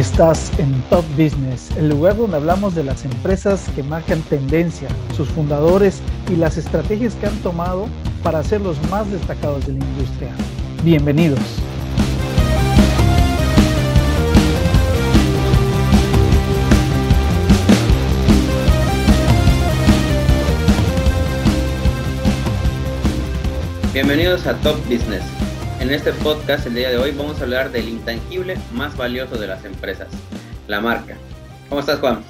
Estás en Top Business, el lugar donde hablamos de las empresas que marcan tendencia, sus fundadores y las estrategias que han tomado para ser los más destacados de la industria. Bienvenidos. Bienvenidos a Top Business. En este podcast el día de hoy vamos a hablar del intangible más valioso de las empresas, la marca. ¿Cómo estás, Juan?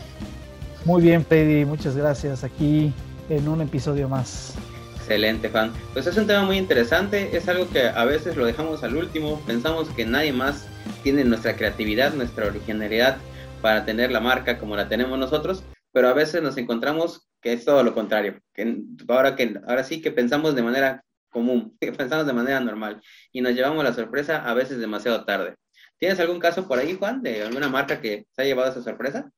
Muy bien, Freddy, muchas gracias. Aquí en un episodio más. Excelente, Juan. Pues es un tema muy interesante, es algo que a veces lo dejamos al último, pensamos que nadie más tiene nuestra creatividad, nuestra originalidad para tener la marca como la tenemos nosotros, pero a veces nos encontramos que es todo lo contrario, que ahora, que ahora sí que pensamos de manera común, que pensamos de manera normal y nos llevamos la sorpresa a veces demasiado tarde. ¿Tienes algún caso por ahí, Juan, de alguna marca que se ha llevado esa sorpresa?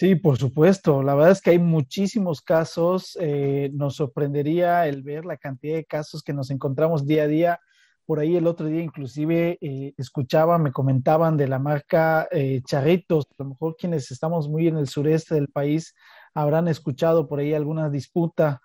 Sí, por supuesto. La verdad es que hay muchísimos casos. Eh, nos sorprendería el ver la cantidad de casos que nos encontramos día a día. Por ahí el otro día inclusive eh, escuchaba, me comentaban de la marca eh, Charritos. A lo mejor quienes estamos muy en el sureste del país habrán escuchado por ahí alguna disputa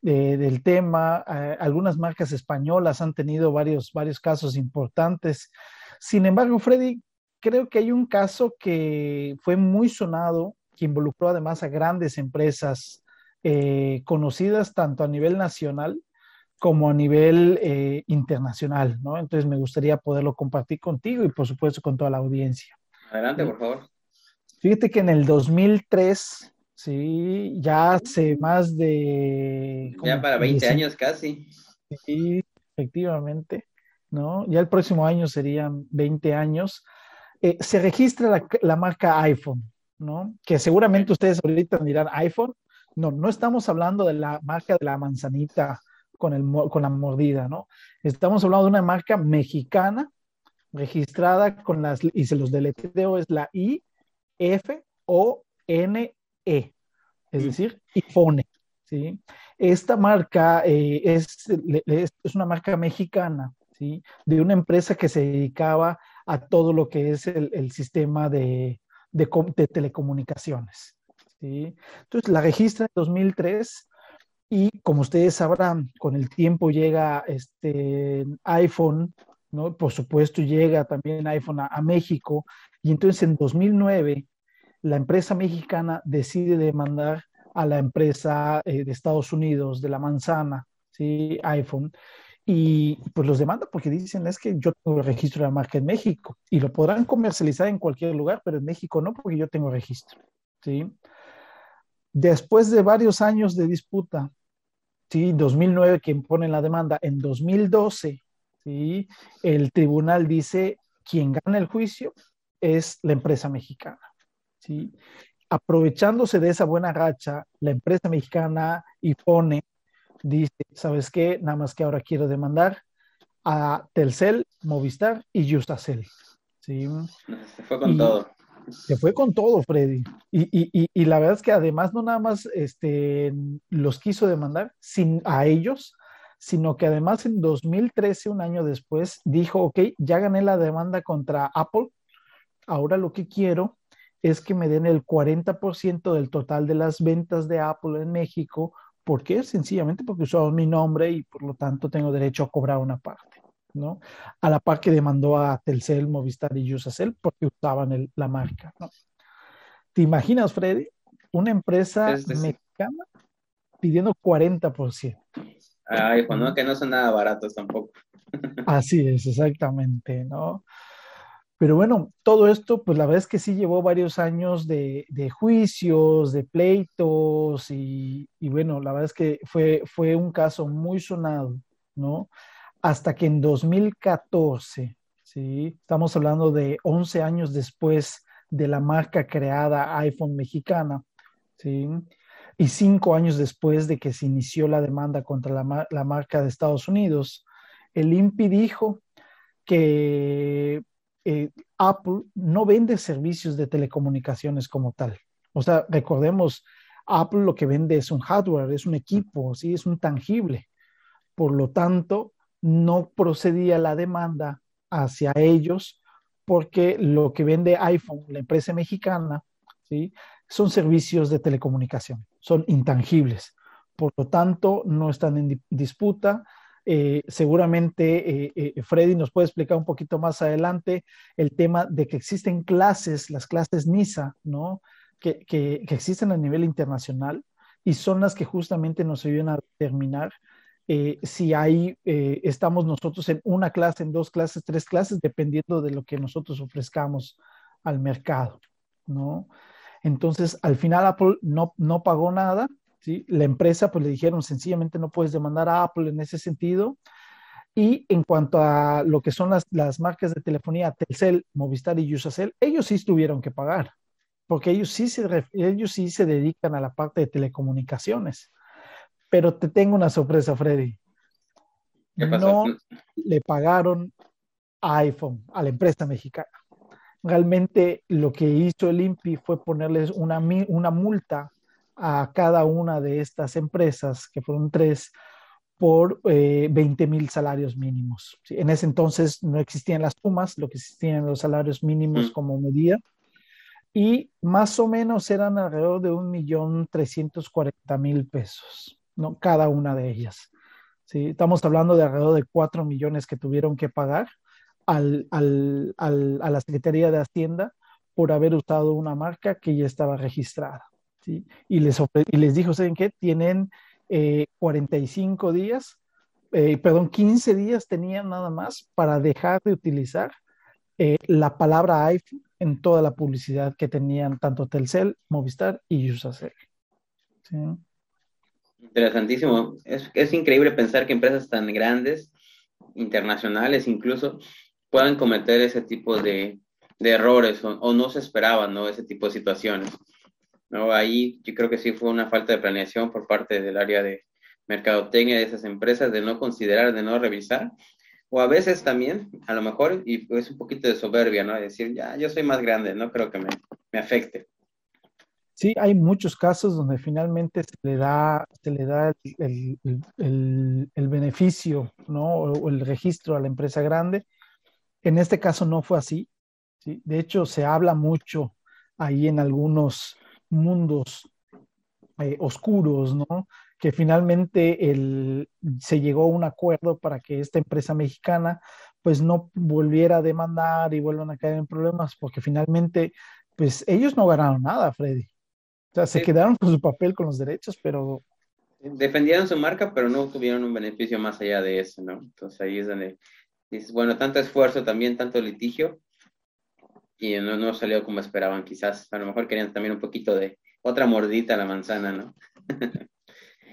del tema. Eh, algunas marcas españolas han tenido varios, varios casos importantes. Sin embargo, Freddy, creo que hay un caso que fue muy sonado, que involucró además a grandes empresas eh, conocidas tanto a nivel nacional como a nivel eh, internacional, ¿no? Entonces me gustaría poderlo compartir contigo y por supuesto con toda la audiencia. Adelante, por favor. Fíjate que en el 2003 Sí, ya hace más de... Ya para 20 años casi. Sí, efectivamente, ¿no? Ya el próximo año serían 20 años. Eh, se registra la, marca iPhone, ¿no? Que seguramente ustedes ahorita dirán iPhone. No, no estamos hablando de la marca de la manzanita con, el, con la mordida, ¿no? Estamos hablando de una marca mexicana registrada con las, y se los deletreo, es la I, F, O, N, e, es decir, iPhone. ¿sí? Esta marca eh, es, es, una marca mexicana, ¿sí? de una empresa que se dedicaba a todo lo que es el, sistema de, de, telecomunicaciones. ¿sí? Entonces la registra en 2003 y como ustedes sabrán, con el tiempo llega este iPhone, ¿no? por supuesto llega también iPhone a, a México y entonces en 2009 la empresa mexicana decide demandar a la empresa eh, de Estados Unidos, de la manzana, ¿sí? iPhone, y pues los demanda porque dicen es que yo tengo registro de la marca en México y lo podrán comercializar en cualquier lugar, pero en México no porque yo tengo registro, ¿sí? Después de varios años de disputa, ¿sí? 2009 quien pone la demanda, en 2012, ¿sí? El tribunal dice quien gana el juicio es la empresa mexicana. ¿Sí? Aprovechándose de esa buena racha, la empresa mexicana IPONE dice, ¿sabes qué? Nada más que ahora quiero demandar a Telcel, Movistar y Justacel. ¿sí? Se fue con todo. Se fue con todo, Freddy. Y, la verdad es que además no nada más este, los quiso demandar sin, a ellos, sino que además en 2013, un año después, dijo, ok, ya gané la demanda contra Apple, ahora lo que quiero es que me den el 40% del total de las ventas de Apple en México. ¿Por qué? Sencillamente porque usaban mi nombre y por lo tanto tengo derecho a cobrar una parte, ¿no? A la par que demandó a Telcel, Movistar y Usacell porque usaban la marca, ¿no? ¿Te imaginas, Freddy? Una empresa mexicana pidiendo 40%. Ay, Juan, que no son nada baratos tampoco. Así es, exactamente, ¿no? Pero bueno, todo esto, pues la verdad es que sí llevó varios años de, juicios, de pleitos y, bueno, la verdad es que fue, fue un caso muy sonado, ¿no? Hasta que en 2014, ¿sí? Estamos hablando de 11 años después de la marca creada iPhone mexicana, ¿sí? Y cinco años después de que se inició la demanda contra la, la marca de Estados Unidos, el INPI dijo que eh, Apple no vende servicios de telecomunicaciones como tal. O sea, recordemos, Apple lo que vende es un hardware, es un equipo, ¿sí? es un tangible. Por lo tanto, no procedía la demanda hacia ellos porque lo que vende iPhone, la empresa mexicana, ¿sí? son servicios de telecomunicación, son intangibles. Por lo tanto, no están en disputa. Eh, seguramente eh, eh, Freddy nos puede explicar un poquito más adelante el tema de que existen clases, las clases NISA, ¿no? Que, que, existen a nivel internacional y son las que justamente nos ayudan a determinar si eh, estamos nosotros en una clase, en dos clases, tres clases, dependiendo de lo que nosotros ofrezcamos al mercado, ¿no? Entonces, al final Apple no, no pagó nada, ¿sí? La empresa, pues le dijeron, sencillamente no puedes demandar a Apple en ese sentido. Y en cuanto a lo que son las, las marcas de telefonía, Telcel, Movistar y Usacell, ellos sí tuvieron que pagar, porque ellos sí se, ellos sí se dedican a la parte de telecomunicaciones. Pero te tengo una sorpresa, Freddy. No le pagaron a iPhone, a la empresa mexicana. Realmente lo que hizo el INPI fue ponerles una, una multa a cada una de estas empresas, que fueron tres, por 20 eh, mil salarios mínimos. En ese entonces no existían las sumas, lo que existían los salarios mínimos mm. como medida, y más o menos eran alrededor de un millón trescientos cuarenta mil pesos. ¿no? Cada una de ellas. ¿sí? Estamos hablando de alrededor de 4 millones que tuvieron que pagar al, al, al, a la Secretaría de Hacienda por haber usado una marca que ya estaba registrada. Y, les y les dijo, ¿saben qué? Tienen 45 eh, días, eh, perdón, 15 días tenían nada más para dejar de utilizar eh, la palabra iPhone en toda la publicidad que tenían tanto Telcel, Movistar y Usacell. ¿sí? Interesantísimo. Es, es increíble pensar que empresas tan grandes, internacionales incluso, puedan cometer ese tipo de, de errores o, no se esperaban ¿no? ese tipo de situaciones. ¿No? Ahí yo creo que sí fue una falta de planeación por parte del área de mercadotecnia de esas empresas de no considerar, de no revisar. O a veces también, a lo mejor, y es un poquito de soberbia, ¿no? decir, ya, yo soy más grande, no creo que me, me afecte. Sí, hay muchos casos donde finalmente se le da, se le da el, el, el, beneficio, ¿no? O el registro a la empresa grande. En este caso no fue así. ¿sí? De hecho, se habla mucho ahí en algunos mundos eh, oscuros, ¿no? Que finalmente el, se llegó a un acuerdo para que esta empresa mexicana pues no volviera a demandar y vuelvan a caer en problemas, porque finalmente pues ellos no ganaron nada, Freddy sea, se quedaron con su papel, con los derechos, pero... Defendieron su marca, pero no tuvieron un beneficio más allá de eso, ¿no? Entonces ahí es donde dices, bueno, tanto esfuerzo también, tanto litigio, y no, no salió como esperaban, quizás. A lo mejor querían también un poquito de otra mordita a la manzana, ¿no?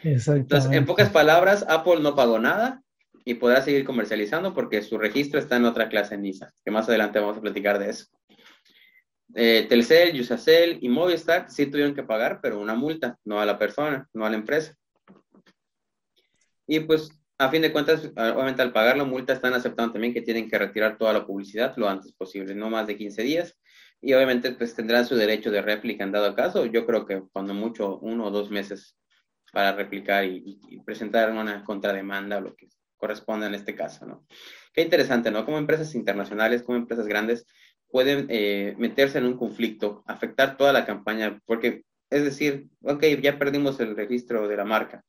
Entonces, en pocas palabras, Apple no pagó nada y podrá seguir comercializando porque su registro está en otra clase en NISA, que más adelante vamos a platicar de eso. Eh, Telcel, Usacell y Movistar sí tuvieron que pagar, pero una multa, no a la persona, no a la empresa. Y pues, a fin de cuentas, obviamente al pagar la multa están aceptando también que tienen que retirar toda la publicidad lo antes posible, no más de 15 días. Y obviamente pues tendrán su derecho de réplica en dado caso. Yo creo que cuando mucho, uno o dos meses para replicar y, presentar una contrademanda o lo que corresponda en este caso, ¿no? Qué interesante, ¿no? Como empresas internacionales, como empresas grandes, pueden eh, meterse en un conflicto, afectar toda la campaña, porque es decir, ok, ya perdimos el registro de la marca,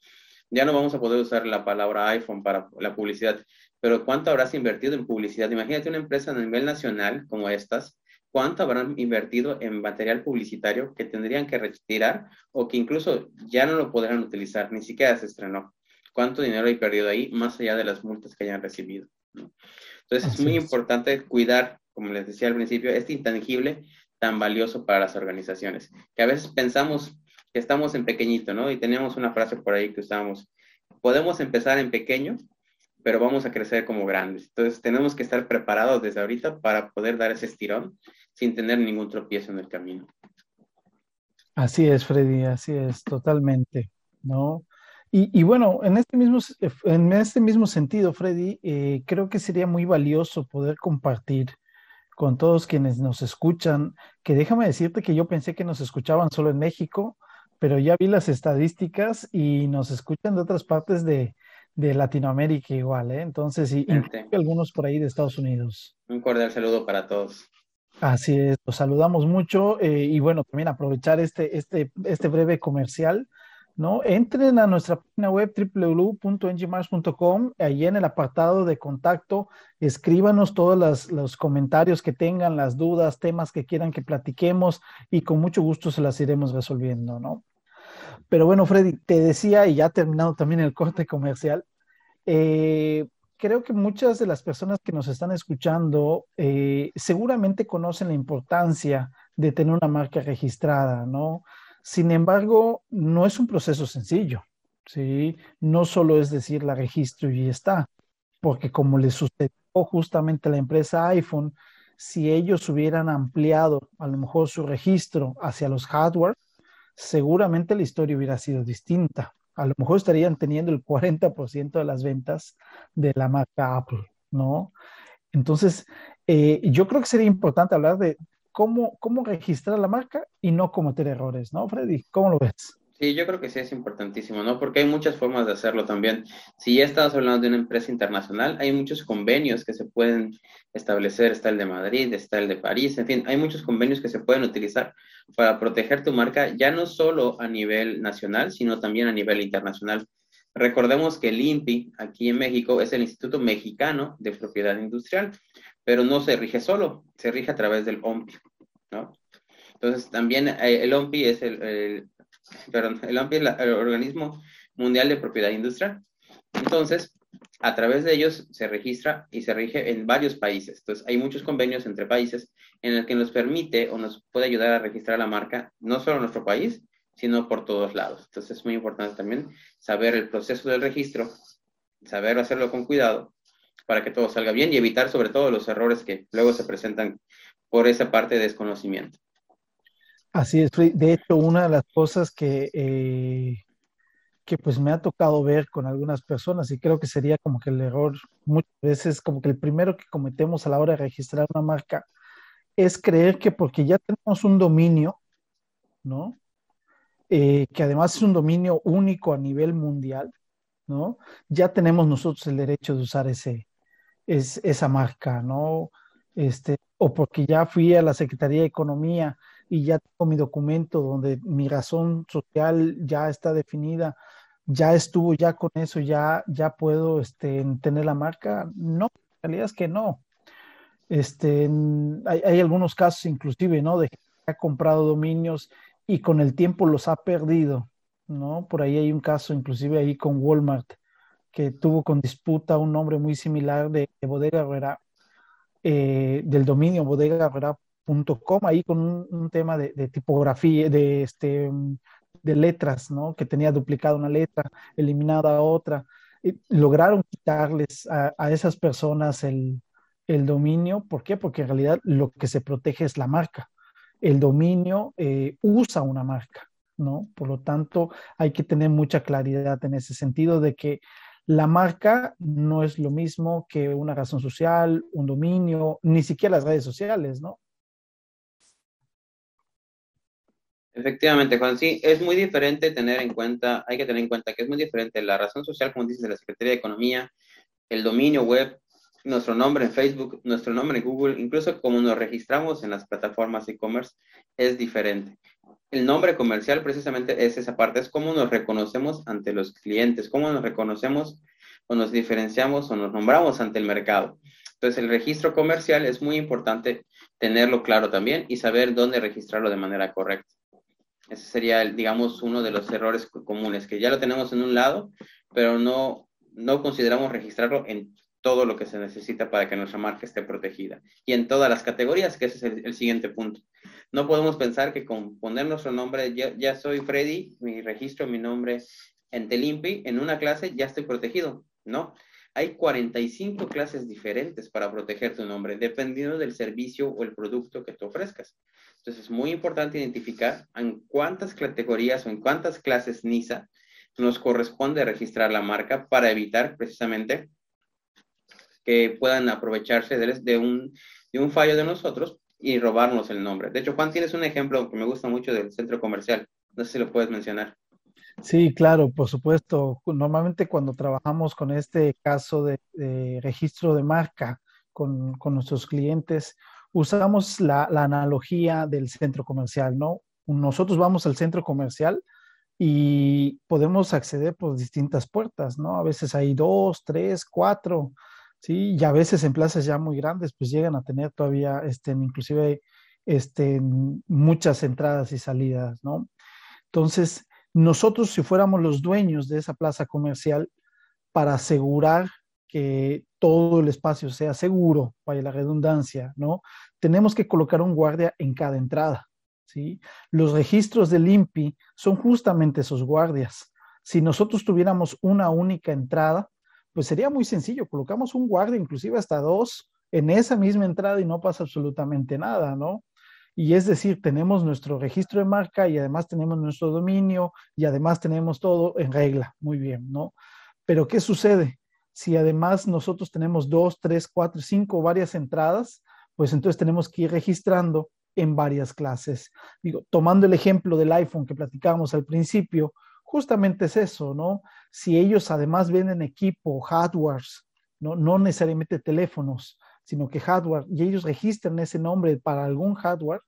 ya no vamos a poder usar la palabra iPhone para la publicidad, pero ¿cuánto habrás invertido en publicidad? Imagínate una empresa a nivel nacional como estas, ¿cuánto habrán invertido en material publicitario que tendrían que retirar o que incluso ya no lo podrán utilizar, ni siquiera se estrenó? ¿Cuánto dinero hay perdido ahí, más allá de las multas que hayan recibido? Entonces es muy importante cuidar como les decía al principio, este intangible tan valioso para las organizaciones, que a veces pensamos que estamos en pequeñito, ¿no? Y teníamos una frase por ahí que usábamos, podemos empezar en pequeño, pero vamos a crecer como grandes. Entonces tenemos que estar preparados desde ahorita para poder dar ese estirón sin tener ningún tropiezo en el camino. Así es, Freddy, así es, totalmente, ¿no? Y, bueno, en este mismo, en este mismo sentido, Freddy, eh, creo que sería muy valioso poder compartir con todos quienes nos escuchan, que déjame decirte que yo pensé que nos escuchaban solo en México, pero ya vi las estadísticas y nos escuchan de otras partes de, de Latinoamérica igual, ¿eh? Entonces, y algunos por ahí de Estados Unidos. Un cordial saludo para todos. Así es, los saludamos mucho eh, y bueno, también aprovechar este, este, este breve comercial, ¿no? Entren a nuestra página web www.ngmars.com, ahí en el apartado de contacto, escríbanos todos los comentarios que tengan, las dudas, temas que quieran que platiquemos y con mucho gusto se las iremos resolviendo, ¿no? Pero bueno, Freddy, te decía, y ya terminado también el corte comercial, eh, creo que muchas de las personas que nos están escuchando eh, seguramente conocen la importancia de tener una marca registrada, ¿no? Sin embargo, no es un proceso sencillo, ¿sí? No solo es decir la registro y está, porque como le sucedió justamente a la empresa iPhone, si ellos hubieran ampliado a lo mejor su registro hacia los hardware, seguramente la historia hubiera sido distinta. A lo mejor estarían teniendo el 40% de las ventas de la marca Apple, ¿no? Entonces, eh, yo creo que sería importante hablar de cómo, cómo registrar la marca y no cometer errores, ¿no, Freddy? ¿Cómo lo ves? Sí, yo creo que sí es importantísimo, ¿no? Porque hay muchas formas de hacerlo también. Si ya estamos hablando de una empresa internacional, hay muchos convenios que se pueden establecer. Está el de Madrid, está el de París, en fin, hay muchos convenios que se pueden utilizar para proteger tu marca, ya no solo a nivel nacional, sino también a nivel internacional. Recordemos que el INPI aquí en México es el Instituto Mexicano de Propiedad Industrial, pero no se rige solo, se rige a través del OMPI, ¿no? Entonces, también eh, el OMPI es el perdón, el AMPI es el Organismo Mundial de Propiedad Industrial. Entonces, a través de ellos se registra y se rige en varios países. Entonces, hay muchos convenios entre países en el que nos permite o nos puede ayudar a registrar la marca, no solo en nuestro país, sino por todos lados. Entonces, es muy importante también saber el proceso del registro, saber hacerlo con cuidado para que todo salga bien y evitar sobre todo los errores que luego se presentan por esa parte de desconocimiento. Así es, de hecho, una de las cosas que, eh, que pues me ha tocado ver con algunas personas y creo que sería como que el error muchas veces como que el primero que cometemos a la hora de registrar una marca es creer que porque ya tenemos un dominio, ¿no? Eh, que además es un dominio único a nivel mundial, ¿no? Ya tenemos nosotros el derecho de usar ese, es, esa marca, ¿no? Este, o porque ya fui a la Secretaría de Economía y ya tengo mi documento donde mi razón social ya está definida, ya estuvo ya con eso, ya, ya puedo este, tener la marca. No, en realidad es que no. Este, hay, hay algunos casos inclusive, ¿no? De que ha comprado dominios y con el tiempo los ha perdido, ¿no? Por ahí hay un caso inclusive ahí con Walmart que tuvo con disputa un nombre muy similar de, Bodega Herrera, eh, del dominio Bodega Herrera .com ahí con un, tema de, tipografía, de, este, de letras, ¿no? Que tenía duplicada una letra, eliminada otra. Y lograron quitarles a, esas personas el, dominio. ¿Por qué? Porque en realidad lo que se protege es la marca. El dominio eh, usa una marca, ¿no? Por lo tanto, hay que tener mucha claridad en ese sentido de que la marca no es lo mismo que una razón social, un dominio, ni siquiera las redes sociales, ¿no? Efectivamente, Juan, sí, es muy diferente tener en cuenta, hay que tener en cuenta que es muy diferente la razón social, como dices, de la Secretaría de Economía, el dominio web, nuestro nombre en Facebook, nuestro nombre en Google, incluso como nos registramos en las plataformas e-commerce, es diferente. El nombre comercial precisamente es esa parte, es cómo nos reconocemos ante los clientes, cómo nos reconocemos o nos diferenciamos o nos nombramos ante el mercado. Entonces, el registro comercial es muy importante tenerlo claro también y saber dónde registrarlo de manera correcta. Ese sería, digamos, uno de los errores comunes, que ya lo tenemos en un lado, pero no, no consideramos registrarlo en todo lo que se necesita para que nuestra marca esté protegida. Y en todas las categorías, que ese es el, siguiente punto. No podemos pensar que con poner nuestro nombre, ya, soy Freddy, mi registro, mi nombre en Telimpi, en una clase ya estoy protegido. No, hay 45 clases diferentes para proteger tu nombre, dependiendo del servicio o el producto que tú ofrezcas. Entonces es muy importante identificar en cuántas categorías o en cuántas clases NISA nos corresponde registrar la marca para evitar precisamente que puedan aprovecharse de, un, de un fallo de nosotros y robarnos el nombre. De hecho, Juan, tienes un ejemplo que me gusta mucho del centro comercial. No sé si lo puedes mencionar. Sí, claro, por supuesto. Normalmente cuando trabajamos con este caso de, registro de marca con, nuestros clientes, usamos la, analogía del centro comercial, ¿no? Nosotros vamos al centro comercial y podemos acceder por distintas puertas, ¿no? A veces hay dos, tres, cuatro, ¿sí? Y a veces en plazas ya muy grandes, pues llegan a tener todavía, este, inclusive, este, muchas entradas y salidas, ¿no? Entonces, nosotros, si fuéramos los dueños de esa plaza comercial, para asegurar que todo el espacio sea seguro, vaya la redundancia, ¿no? Tenemos que colocar un guardia en cada entrada, ¿sí? Los registros del INPI son justamente esos guardias. Si nosotros tuviéramos una única entrada, pues sería muy sencillo, colocamos un guardia, inclusive hasta dos, en esa misma entrada y no pasa absolutamente nada, ¿no? Y es decir, tenemos nuestro registro de marca y además tenemos nuestro dominio y además tenemos todo en regla. Muy bien, ¿no? Pero ¿qué sucede? Si además nosotros tenemos dos, tres, cuatro, cinco, varias entradas, pues entonces tenemos que ir registrando en varias clases. Digo, tomando el ejemplo del iPhone que platicábamos al principio, justamente es eso, ¿no? Si ellos además venden equipo, hardwares, ¿no? necesariamente teléfonos, sino que hardware, y ellos registran ese nombre para algún hardware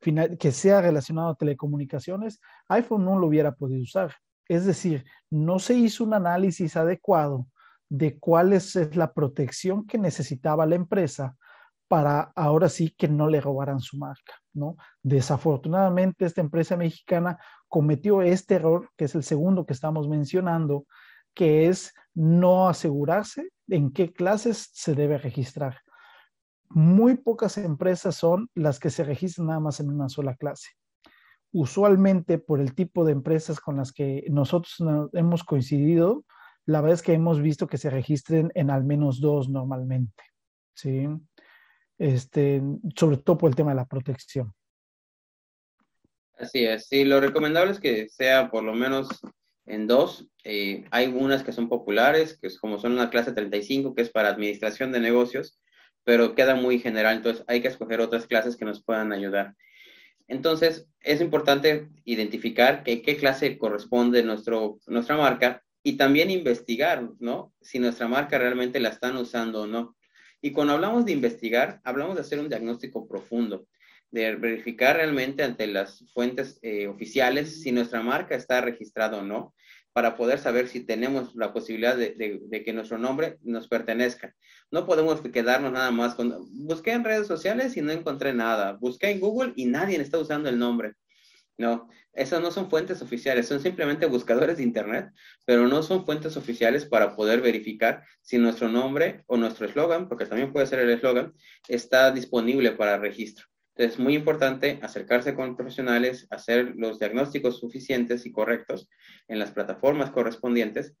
final, que sea relacionado a telecomunicaciones, iPhone no lo hubiera podido usar. Es decir, no se hizo un análisis adecuado de cuál es la protección que necesitaba la empresa para ahora sí que no le robaran su marca, ¿no? Desafortunadamente esta empresa mexicana cometió este error, que es el segundo que estamos mencionando, que es no asegurarse en qué clases se debe registrar muy pocas empresas son las que se registran nada más en una sola clase. Usualmente, por el tipo de empresas con las que nosotros hemos coincidido, la verdad es que hemos visto que se registren en al menos dos normalmente, ¿sí? Este, sobre todo por el tema de la protección. Así es, sí, lo recomendable es que sea por lo menos en dos. Eh, hay unas que son populares, que es como son una clase 35, que es para administración de negocios, pero queda muy general, entonces hay que escoger otras clases que nos puedan ayudar. Entonces, es importante identificar qué clase corresponde nuestro, nuestra marca y también investigar, ¿no? Si nuestra marca realmente la están usando o no. Y cuando hablamos de investigar, hablamos de hacer un diagnóstico profundo, de verificar realmente ante las fuentes eh, oficiales si nuestra marca está registrada o no, para poder saber si tenemos la posibilidad de, que nuestro nombre nos pertenezca. No podemos quedarnos nada más con, busqué en redes sociales y no encontré nada, busqué en Google y nadie está usando el nombre. No, esas no son fuentes oficiales, son simplemente buscadores de Internet, pero no son fuentes oficiales para poder verificar si nuestro nombre o nuestro eslogan, porque también puede ser el eslogan, está disponible para registro. Es muy importante acercarse con profesionales, hacer los diagnósticos suficientes y correctos en las plataformas correspondientes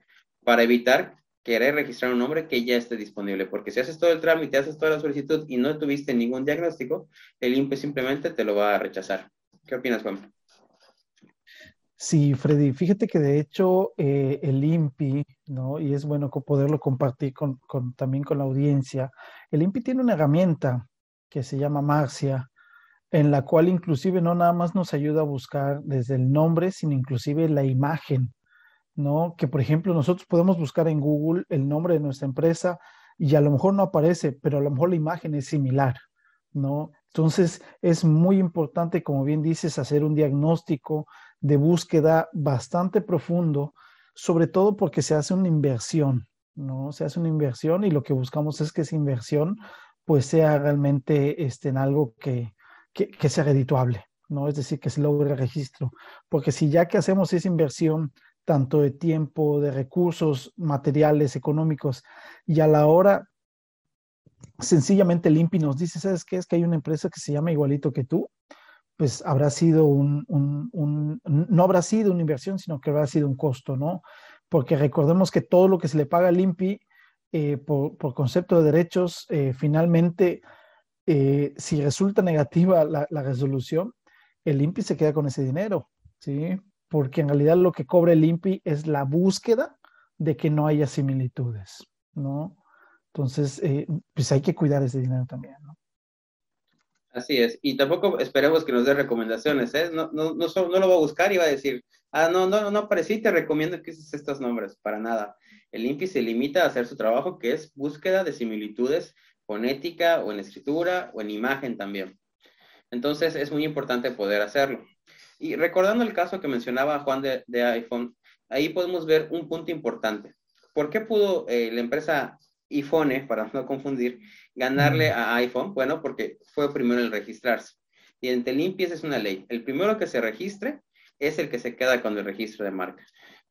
para evitar querer registrar un nombre que ya esté disponible, porque si haces todo el trámite, haces toda la solicitud y no tuviste ningún diagnóstico, el INPE simplemente te lo va a rechazar. ¿Qué opinas, Juan? Sí, Freddy, fíjate que de hecho eh, el INPI, ¿no? Y es bueno poderlo compartir con, también con la audiencia. El INPI tiene una herramienta que se llama Marcia, en la cual inclusive no nada más nos ayuda a buscar desde el nombre, sino inclusive la imagen, ¿no? Que por ejemplo nosotros podemos buscar en Google el nombre de nuestra empresa y a lo mejor no aparece, pero a lo mejor la imagen es similar, ¿no? Entonces es muy importante, como bien dices, hacer un diagnóstico de búsqueda bastante profundo, sobre todo porque se hace una inversión, ¿no? Se hace una inversión y lo que buscamos es que esa inversión pues sea realmente este, en algo que, que, sea redituable, ¿no? Es decir, que se logre registro. Porque si ya que hacemos esa inversión, tanto de tiempo, de recursos, materiales, económicos, y a la hora, sencillamente el INPI nos dice, ¿sabes qué? Es que hay una empresa que se llama igualito que tú, pues habrá sido un, no habrá sido una inversión, sino que habrá sido un costo, ¿no? Porque recordemos que todo lo que se le paga al INPI eh, por, por, concepto de derechos, eh, finalmente eh, si resulta negativa la, resolución, el INPI se queda con ese dinero, ¿sí? Porque en realidad lo que cobra el INPI es la búsqueda de que no haya similitudes, ¿no? Entonces, eh, pues hay que cuidar ese dinero también, ¿no? Así es, y tampoco esperemos que nos dé recomendaciones, ¿eh? No, no, no, no, lo va a buscar y va a decir, Ah, no, no, no aparecí, te recomiendo que uses estos nombres, para nada. El INPI se limita a hacer su trabajo, que es búsqueda de similitudes fonética o en escritura o en imagen también. Entonces es muy importante poder hacerlo. Y recordando el caso que mencionaba Juan de, iPhone, ahí podemos ver un punto importante. ¿Por qué pudo eh, la empresa iPhone, para no confundir, ganarle a iPhone? Bueno, porque fue primero el registrarse. Y en el INPI es una ley. El primero que se registre es el que se queda con el registro de marca.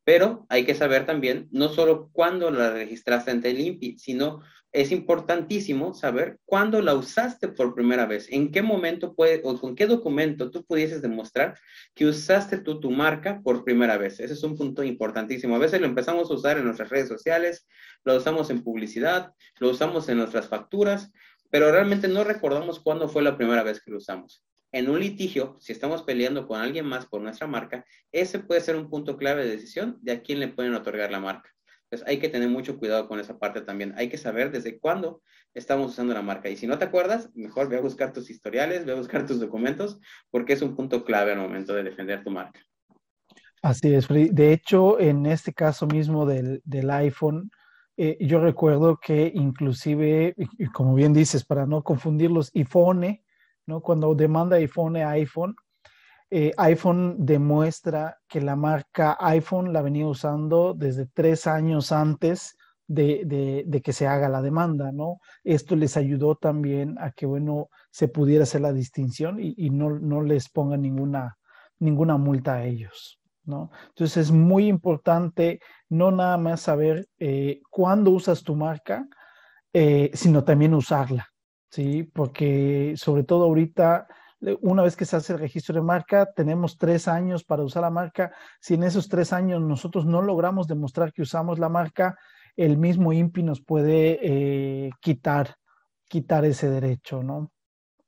Pero hay que saber también, no solo cuándo la registraste ante el INPI, sino es importantísimo saber cuándo la usaste por primera vez, en qué momento puede o con qué documento tú pudieses demostrar que usaste tú tu marca por primera vez. Ese es un punto importantísimo. A veces lo empezamos a usar en nuestras redes sociales, lo usamos en publicidad, lo usamos en nuestras facturas, pero realmente no recordamos cuándo fue la primera vez que lo usamos en un litigio, si estamos peleando con alguien más por nuestra marca, ese puede ser un punto clave de decisión de a quién le pueden otorgar la marca. Entonces hay que tener mucho cuidado con esa parte también. Hay que saber desde cuándo estamos usando la marca. Y si no te acuerdas, mejor ve a buscar tus historiales, ve a buscar tus documentos, porque es un punto clave al momento de defender tu marca. Así es, De hecho, en este caso mismo del, iPhone, eh, yo recuerdo que inclusive, como bien dices, para no confundirlos, iPhone ¿no? Cuando demanda iPhone a iPhone, eh, iPhone demuestra que la marca iPhone la venía usando desde tres años antes de, que se haga la demanda, ¿no? Esto les ayudó también a que, bueno, se pudiera hacer la distinción y, no, les ponga ninguna, ninguna multa a ellos, ¿no? Entonces es muy importante no nada más saber eh, cuándo usas tu marca, eh, sino también usarla, ¿sí? Porque sobre todo ahorita, una vez que se hace el registro de marca, tenemos tres años para usar la marca. Si en esos tres años nosotros no logramos demostrar que usamos la marca, el mismo INPI nos puede eh, quitar, quitar ese derecho, ¿no?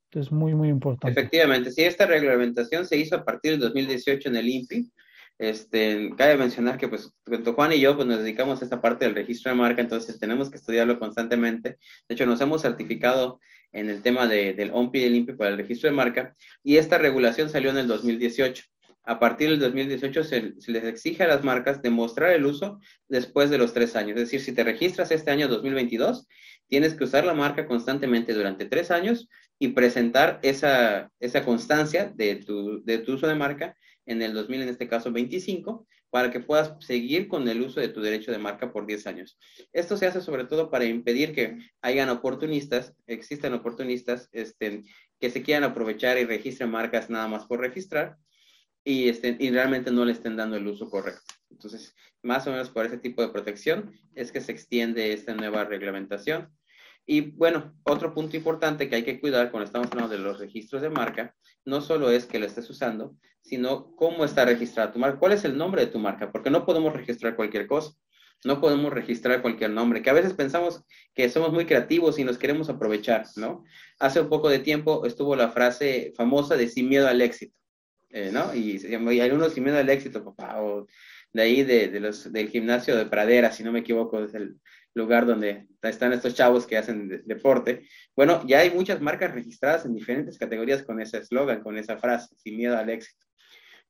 Entonces, muy, muy importante. Efectivamente, sí, esta reglamentación se hizo a partir del 2018 en el INPI este, cabe mencionar que pues tanto Juan y yo pues nos dedicamos a esta parte del registro de marca, entonces tenemos que estudiarlo constantemente. De hecho, nos hemos certificado en el tema de, del OMPI y del INPI para el registro de marca y esta regulación salió en el 2018. A partir del 2018 se, se, les exige a las marcas demostrar el uso después de los tres años. Es decir, si te registras este año 2022, tienes que usar la marca constantemente durante tres años y presentar esa, esa constancia de tu, de tu uso de marca en el 2000, en este caso 25, para que puedas seguir con el uso de tu derecho de marca por 10 años. Esto se hace sobre todo para impedir que hayan oportunistas, existan oportunistas este, que se quieran aprovechar y registren marcas nada más por registrar y, este, y realmente no le estén dando el uso correcto. Entonces, más o menos por ese tipo de protección es que se extiende esta nueva reglamentación. Y bueno, otro punto importante que hay que cuidar cuando estamos hablando de los registros de marca no solo es que lo estés usando, sino cómo está registrada tu marca, cuál es el nombre de tu marca, porque no podemos registrar cualquier cosa, no podemos registrar cualquier nombre, que a veces pensamos que somos muy creativos y nos queremos aprovechar, ¿no? Hace un poco de tiempo estuvo la frase famosa de sin miedo al éxito, eh, ¿no? Y, y hay unos sin miedo al éxito, papá, o de ahí de, los, del gimnasio de Pradera, si no me equivoco, es el lugar donde están estos chavos que hacen deporte. Bueno, ya hay muchas marcas registradas en diferentes categorías con ese eslogan, con esa frase, sin miedo al éxito.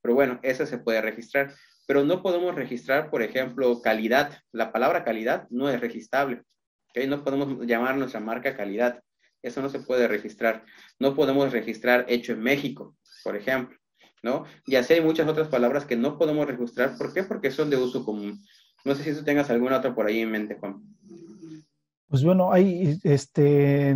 Pero bueno, eso se puede registrar. Pero no podemos registrar, por ejemplo, calidad. La palabra calidad no es registrable. ¿okay? No podemos llamar nuestra marca calidad. Eso no se puede registrar. No podemos registrar hecho en México, por ejemplo. ¿no? Y así hay muchas otras palabras que no podemos registrar. ¿Por qué? Porque son de uso común. No sé si tú tengas alguna otra por ahí en mente, Juan. Pues bueno, hay, este,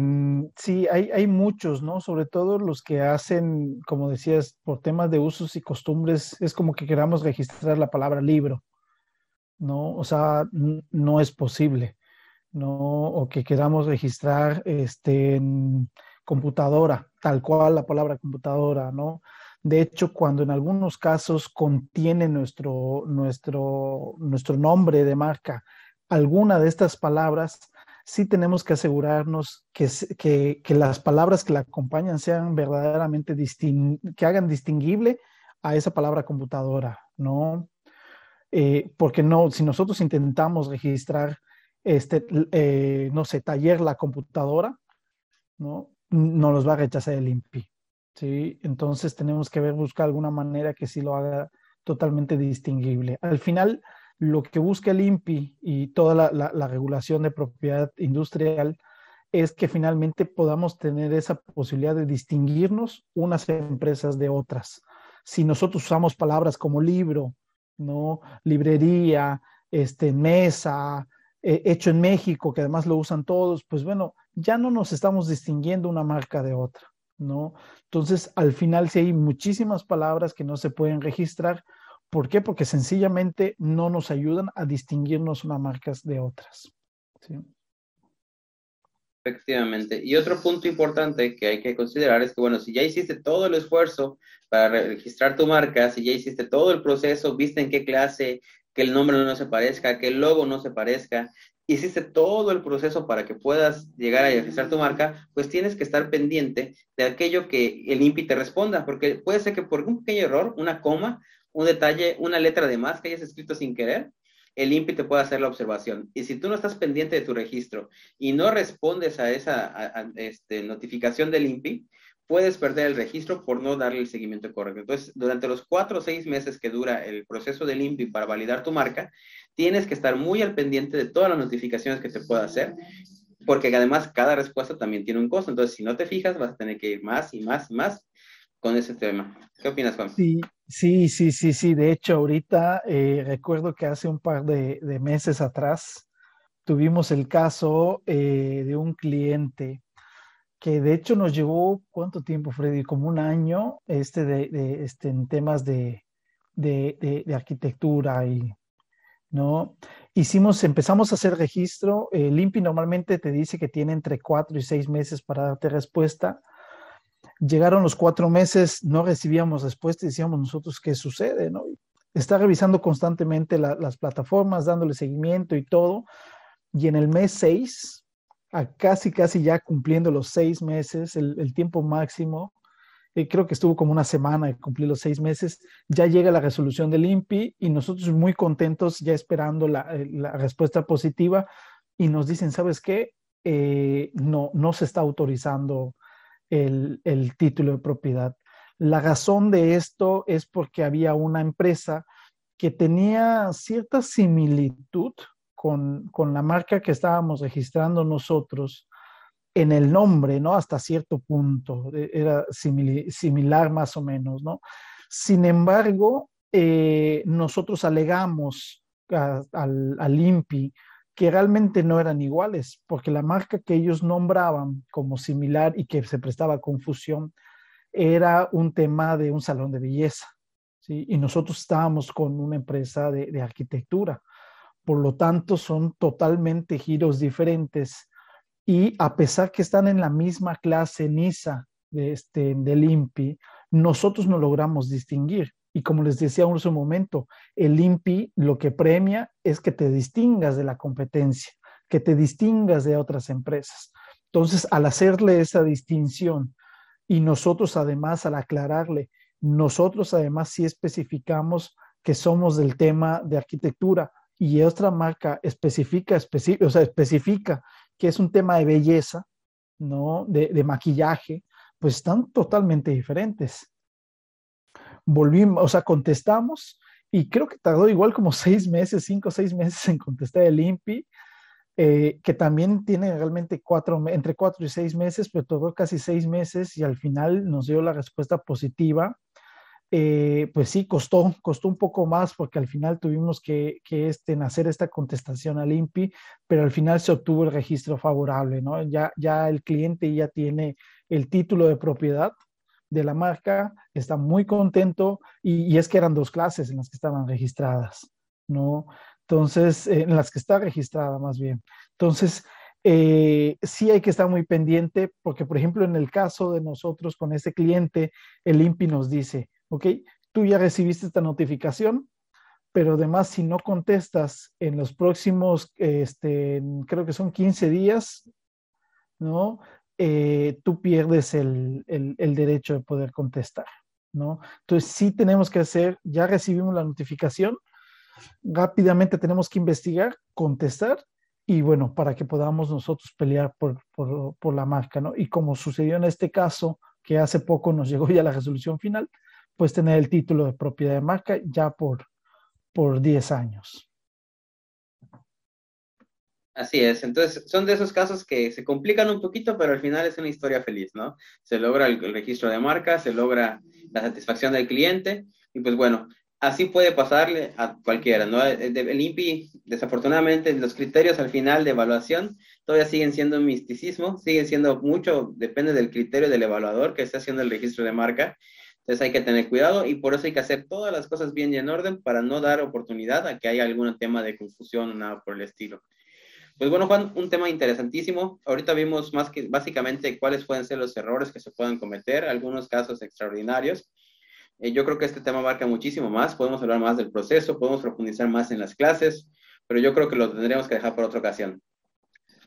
sí, hay, hay muchos, ¿no? Sobre todo los que hacen, como decías, por temas de usos y costumbres, es como que queramos registrar la palabra libro, ¿no? O sea, no es posible, ¿no? O que queramos registrar, este, computadora, tal cual la palabra computadora, ¿no? De hecho, cuando en algunos casos contiene nuestro, nuestro, nuestro nombre de marca alguna de estas palabras, sí tenemos que asegurarnos que, que, las palabras que la acompañan sean verdaderamente que hagan distinguible a esa palabra computadora, ¿no? Eh, porque no, si nosotros intentamos registrar, este, eh, no sé, taller la computadora, ¿no? No los va a rechazar el INPI. ¿Sí? Entonces tenemos que ver, buscar alguna manera que sí lo haga totalmente distinguible. Al final, lo que busca el INPI y toda la, la regulación de propiedad industrial es que finalmente podamos tener esa posibilidad de distinguirnos unas empresas de otras. Si nosotros usamos palabras como libro, ¿no? librería, este, mesa, eh, hecho en México, que además lo usan todos, pues bueno, ya no nos estamos distinguiendo una marca de otra, ¿no? Entonces, al final sí hay muchísimas palabras que no se pueden registrar. ¿Por qué? Porque sencillamente no nos ayudan a distinguirnos unas marcas de otras. ¿sí? Efectivamente. Y otro punto importante que hay que considerar es que, bueno, si ya hiciste todo el esfuerzo para registrar tu marca, si ya hiciste todo el proceso, viste en qué clase, que el nombre no se parezca, que el logo no se parezca, hiciste todo el proceso para que puedas llegar a registrar tu marca, pues tienes que estar pendiente de aquello que el INPI te responda, porque puede ser que por un pequeño error, una coma, un detalle, una letra de más que hayas escrito sin querer, el INPI te puede hacer la observación. Y si tú no estás pendiente de tu registro y no respondes a esa este, notificación del INPI, puedes perder el registro por no darle el seguimiento correcto. Entonces, durante los cuatro o seis meses que dura el proceso del INPI para validar tu marca, tienes que estar muy al pendiente de todas las notificaciones que te pueda hacer, porque además cada respuesta también tiene un costo. Entonces, si no te fijas, vas a tener que ir más y más y más con ese tema. ¿Qué opinas, Juan? Sí, sí, sí, sí, sí. De hecho, ahorita eh, recuerdo que hace un par de, meses atrás tuvimos el caso eh, de un cliente que de hecho nos llevó, ¿cuánto tiempo, Freddy? Como un año, este, de, este en temas de, de, arquitectura y, ¿no? Hicimos, empezamos a hacer registro. El normalmente te dice que tiene entre cuatro y seis meses para darte respuesta Llegaron los cuatro meses, no recibíamos respuesta y decíamos nosotros qué sucede, ¿no? Está revisando constantemente las plataformas, dándole seguimiento y todo. Y en el mes seis, a casi, casi ya cumpliendo los seis meses, el, tiempo máximo, eh, creo que estuvo como una semana de cumplir los seis meses, ya llega la resolución del INPI y nosotros muy contentos ya esperando la, eh, respuesta positiva y nos dicen, ¿sabes qué? Eh, no, no se está autorizando el, título de propiedad. La razón de esto es porque había una empresa que tenía cierta similitud con, la marca que estábamos registrando nosotros en el nombre, ¿no? Hasta cierto punto, e, era similar más o menos, ¿no? Sin embargo, eh, nosotros alegamos al, al INPI que realmente no eran iguales, porque la marca que ellos nombraban como similar y que se prestaba confusión era un tema de un salón de belleza, ¿sí? y nosotros estábamos con una empresa de, arquitectura. Por lo tanto, son totalmente giros diferentes y a pesar que están en la misma clase NISA de este, del INPI, nosotros no logramos distinguir. Y como les decía hace un momento, el INPI lo que premia es que te distingas de la competencia, que te distingas de otras empresas. Entonces, al hacerle esa distinción y nosotros además al aclararle, nosotros además sí especificamos que somos del tema de arquitectura y otra marca especifica, o sea, especifica que es un tema de belleza, ¿no? De, maquillaje, pues están totalmente diferentes volvimos, o sea, contestamos y creo que tardó igual como seis meses, cinco o seis meses en contestar el INPI, eh, que también tiene realmente cuatro, entre cuatro y seis meses, pero tardó casi seis meses y al final nos dio la respuesta positiva. Eh, pues sí, costó, costó un poco más porque al final tuvimos que, que este, hacer esta contestación al INPI, pero al final se obtuvo el registro favorable, ¿no? Ya, el cliente ya tiene el título de propiedad de la marca, está muy contento y, es que eran dos clases en las que estaban registradas, ¿no? Entonces, eh, en las que está registrada más bien. Entonces, eh, sí hay que estar muy pendiente porque, por ejemplo, en el caso de nosotros con este cliente, el INPI nos dice, ok, tú ya recibiste esta notificación, pero además si no contestas en los próximos, este, creo que son 15 días, ¿no? Eh, tú pierdes el, derecho de poder contestar, ¿no? Entonces sí tenemos que hacer, ya recibimos la notificación, rápidamente tenemos que investigar, contestar y bueno, para que podamos nosotros pelear por, por, la marca, ¿no? Y como sucedió en este caso, que hace poco nos llegó ya la resolución final, pues tener el título de propiedad de marca ya por, por 10 años. Así es, entonces son de esos casos que se complican un poquito, pero al final es una historia feliz, ¿no? Se logra el, registro de marca, se logra la satisfacción del cliente y pues bueno, así puede pasarle a cualquiera, ¿no? El, el, INPI, desafortunadamente, los criterios al final de evaluación todavía siguen siendo un misticismo, siguen siendo mucho, depende del criterio del evaluador que está haciendo el registro de marca. Entonces hay que tener cuidado y por eso hay que hacer todas las cosas bien y en orden para no dar oportunidad a que haya algún tema de confusión o nada por el estilo. Pues bueno, Juan, un tema interesantísimo. Ahorita vimos más que básicamente cuáles pueden ser los errores que se pueden cometer, algunos casos extraordinarios. Eh, yo creo que este tema abarca muchísimo más. Podemos hablar más del proceso, podemos profundizar más en las clases, pero yo creo que lo tendríamos que dejar para otra ocasión.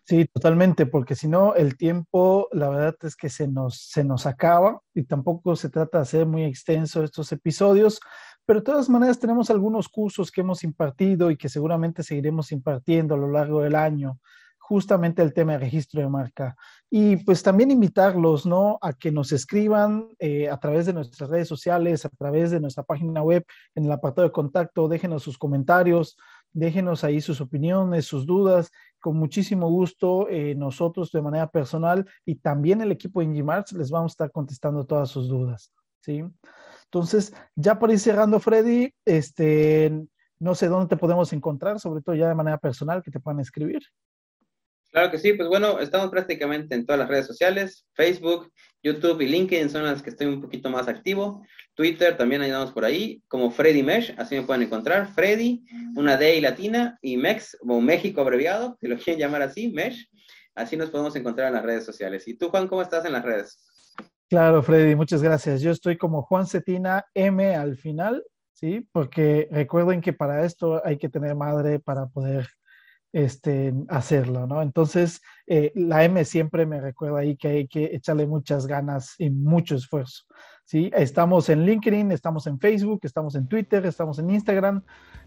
Sí, totalmente, porque si no, el tiempo, la verdad es que se nos, se nos acaba y tampoco se trata de hacer muy extenso estos episodios, pero de todas maneras tenemos algunos cursos que hemos impartido y que seguramente seguiremos impartiendo a lo largo del año, justamente el tema de registro de marca. Y pues también invitarlos, ¿no? A que nos escriban eh, a través de nuestras redes sociales, a través de nuestra página web, en el apartado de contacto, déjenos sus comentarios, déjenos ahí sus opiniones, sus dudas. Con muchísimo gusto, eh, nosotros de manera personal y también el equipo de Ingimarts les vamos a estar contestando todas sus dudas, ¿sí? Entonces, ya por ir cerrando, Freddy, este, no sé dónde te podemos encontrar, sobre todo ya de manera personal, que te puedan escribir. Claro que sí, pues bueno, estamos prácticamente en todas las redes sociales, Facebook, YouTube y LinkedIn son las que estoy un poquito más activo. Twitter también andamos por ahí, como Freddy Mesh, así me pueden encontrar. Freddy, una D y latina, y Mex, o México abreviado, si lo quieren llamar así, Mesh. Así nos podemos encontrar en las redes sociales. ¿Y tú, Juan, cómo estás en las redes? Claro, Freddy, muchas gracias. Yo estoy como Juan Cetina M al final, ¿sí? Porque recuerden que para esto hay que tener madre para poder este, hacerlo, ¿no? Entonces, eh, la M siempre me recuerda ahí que hay que echarle muchas ganas y mucho esfuerzo, ¿sí? Estamos en LinkedIn, estamos en Facebook, estamos en Twitter, estamos en Instagram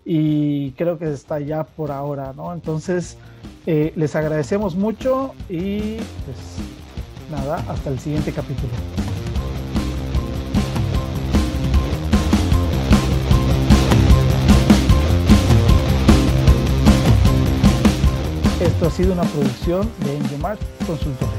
y creo que está ya por ahora, ¿no? Entonces, eh, les agradecemos mucho y pues nada, hasta el siguiente capítulo. Esto ha sido una producción de Engemart Consultores.